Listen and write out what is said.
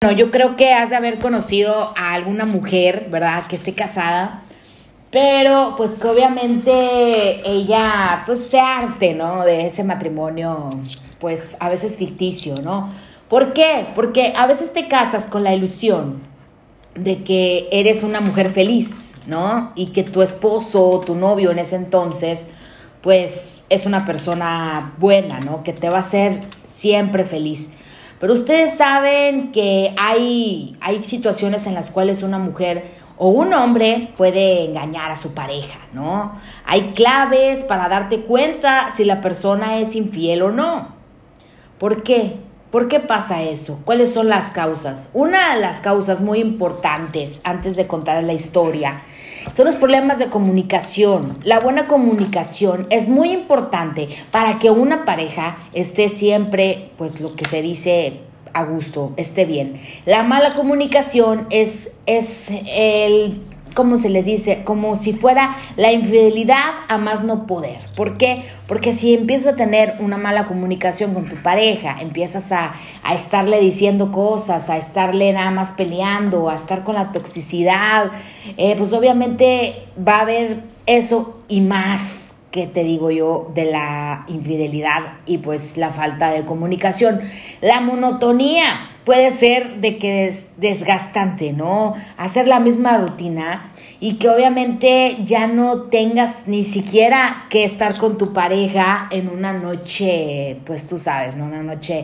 No, yo creo que has de haber conocido a alguna mujer, ¿verdad? Que esté casada, pero pues que obviamente ella pues se arte, ¿no? De ese matrimonio, pues a veces ficticio, ¿no? ¿Por qué? Porque a veces te casas con la ilusión de que eres una mujer feliz, ¿no? Y que tu esposo, tu novio en ese entonces, pues es una persona buena, ¿no? Que te va a hacer siempre feliz. Pero ustedes saben que hay, hay situaciones en las cuales una mujer o un hombre puede engañar a su pareja, ¿no? Hay claves para darte cuenta si la persona es infiel o no. ¿Por qué? ¿Por qué pasa eso? ¿Cuáles son las causas? Una de las causas muy importantes, antes de contar la historia, son los problemas de comunicación. La buena comunicación es muy importante para que una pareja esté siempre, pues lo que se dice a gusto, esté bien. La mala comunicación es, es el ¿cómo se les dice? Como si fuera la infidelidad a más no poder. ¿Por qué? Porque si empiezas a tener una mala comunicación con tu pareja, empiezas a, a estarle diciendo cosas, a estarle nada más peleando, a estar con la toxicidad, eh, pues obviamente va a haber eso y más que te digo yo de la infidelidad y pues la falta de comunicación. La monotonía puede ser de que es desgastante, ¿no? Hacer la misma rutina y que obviamente ya no tengas ni siquiera que estar con tu pareja en una noche, pues tú sabes, ¿no? Una noche